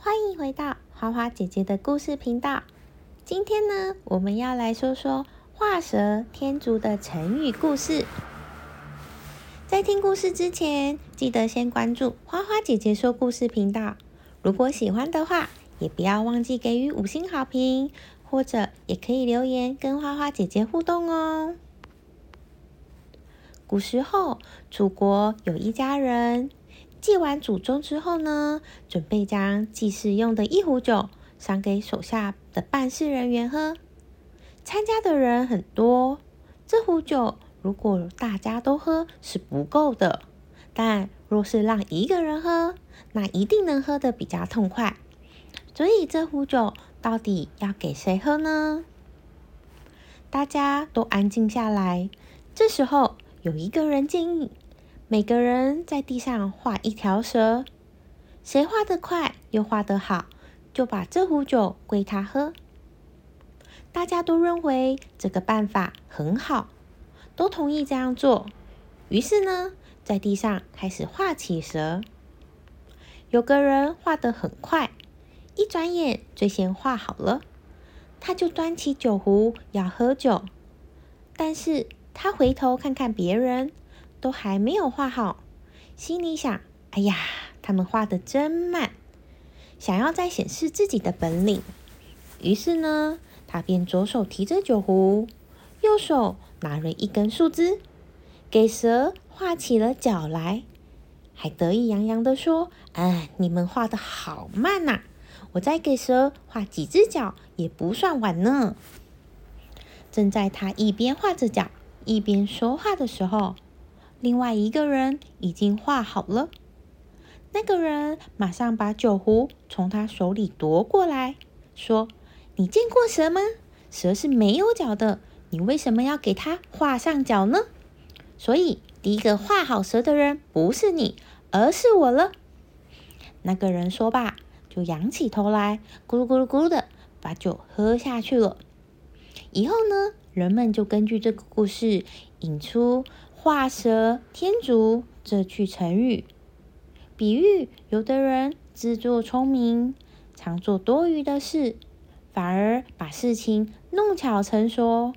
欢迎回到花花姐姐的故事频道。今天呢，我们要来说说画蛇添足的成语故事。在听故事之前，记得先关注花花姐姐说故事频道。如果喜欢的话，也不要忘记给予五星好评，或者也可以留言跟花花姐姐互动哦。古时候，楚国有一家人，祭完祖宗之后呢，准备将祭祀用的一壶酒赏给手下的办事人员喝。参加的人很多，这壶酒。如果大家都喝是不够的，但若是让一个人喝，那一定能喝得比较痛快。所以这壶酒到底要给谁喝呢？大家都安静下来。这时候有一个人建议，每个人在地上画一条蛇，谁画得快又画得好，就把这壶酒归他喝。大家都认为这个办法很好。都同意这样做，于是呢，在地上开始画起蛇。有个人画得很快，一转眼最先画好了，他就端起酒壶要喝酒。但是他回头看看别人，都还没有画好，心里想：哎呀，他们画的真慢，想要再显示自己的本领。于是呢，他便左手提着酒壶，右手。拿了一根树枝，给蛇画起了脚来，还得意洋洋的说：“哎，你们画的好慢呐！我再给蛇画几只脚也不算晚呢。”正在他一边画着脚，一边说话的时候，另外一个人已经画好了。那个人马上把酒壶从他手里夺过来，说：“你见过蛇吗？蛇是没有脚的。”你为什么要给他画上脚呢？所以第一个画好蛇的人不是你，而是我了。那个人说罢，就仰起头来，咕噜咕噜咕噜的把酒喝下去了。以后呢，人们就根据这个故事引出“画蛇添足”这句成语，比喻有的人自作聪明，常做多余的事，反而把事情弄巧成拙。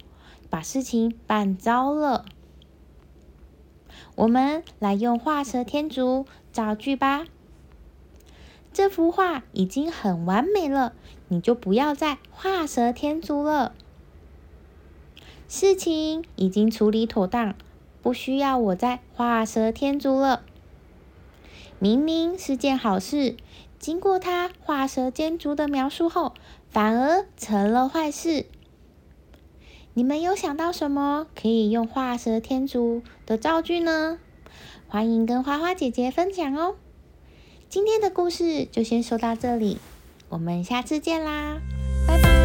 把事情办糟了，我们来用画蛇添足造句吧。这幅画已经很完美了，你就不要再画蛇添足了。事情已经处理妥当，不需要我再画蛇添足了。明明是件好事，经过他画蛇添足的描述后，反而成了坏事。你们有想到什么可以用画蛇添足的造句呢？欢迎跟花花姐姐分享哦。今天的故事就先说到这里，我们下次见啦。拜拜